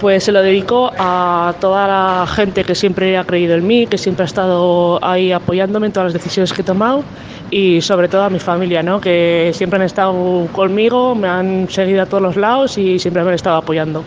Pues se lo dedico a toda la gente que siempre ha creído en mí, que siempre ha estado ahí apoyándome en todas las decisiones que he tomado y sobre todo a mi familia, ¿no? que siempre han estado conmigo, me han seguido a todos los lados y siempre me han estado apoyando.